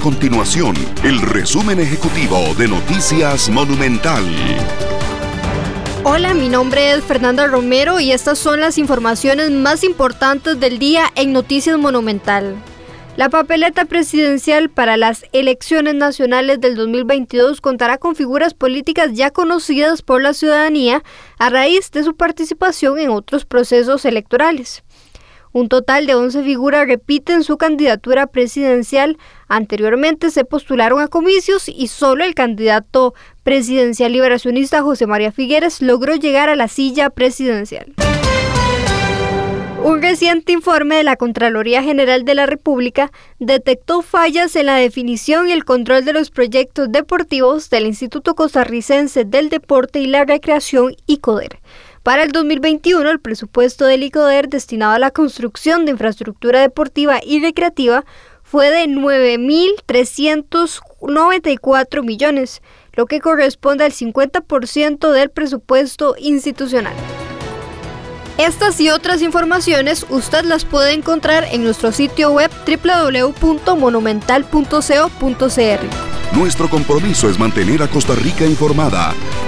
continuación el resumen ejecutivo de Noticias Monumental. Hola, mi nombre es Fernanda Romero y estas son las informaciones más importantes del día en Noticias Monumental. La papeleta presidencial para las elecciones nacionales del 2022 contará con figuras políticas ya conocidas por la ciudadanía a raíz de su participación en otros procesos electorales. Un total de 11 figuras repiten su candidatura presidencial. Anteriormente se postularon a comicios y solo el candidato presidencial liberacionista José María Figueres logró llegar a la silla presidencial. Un reciente informe de la Contraloría General de la República detectó fallas en la definición y el control de los proyectos deportivos del Instituto Costarricense del Deporte y la Recreación, ICODER. Para el 2021, el presupuesto del ICODER destinado a la construcción de infraestructura deportiva y recreativa fue de 9.394 millones, lo que corresponde al 50% del presupuesto institucional. Estas y otras informaciones usted las puede encontrar en nuestro sitio web www.monumental.co.cr. Nuestro compromiso es mantener a Costa Rica informada.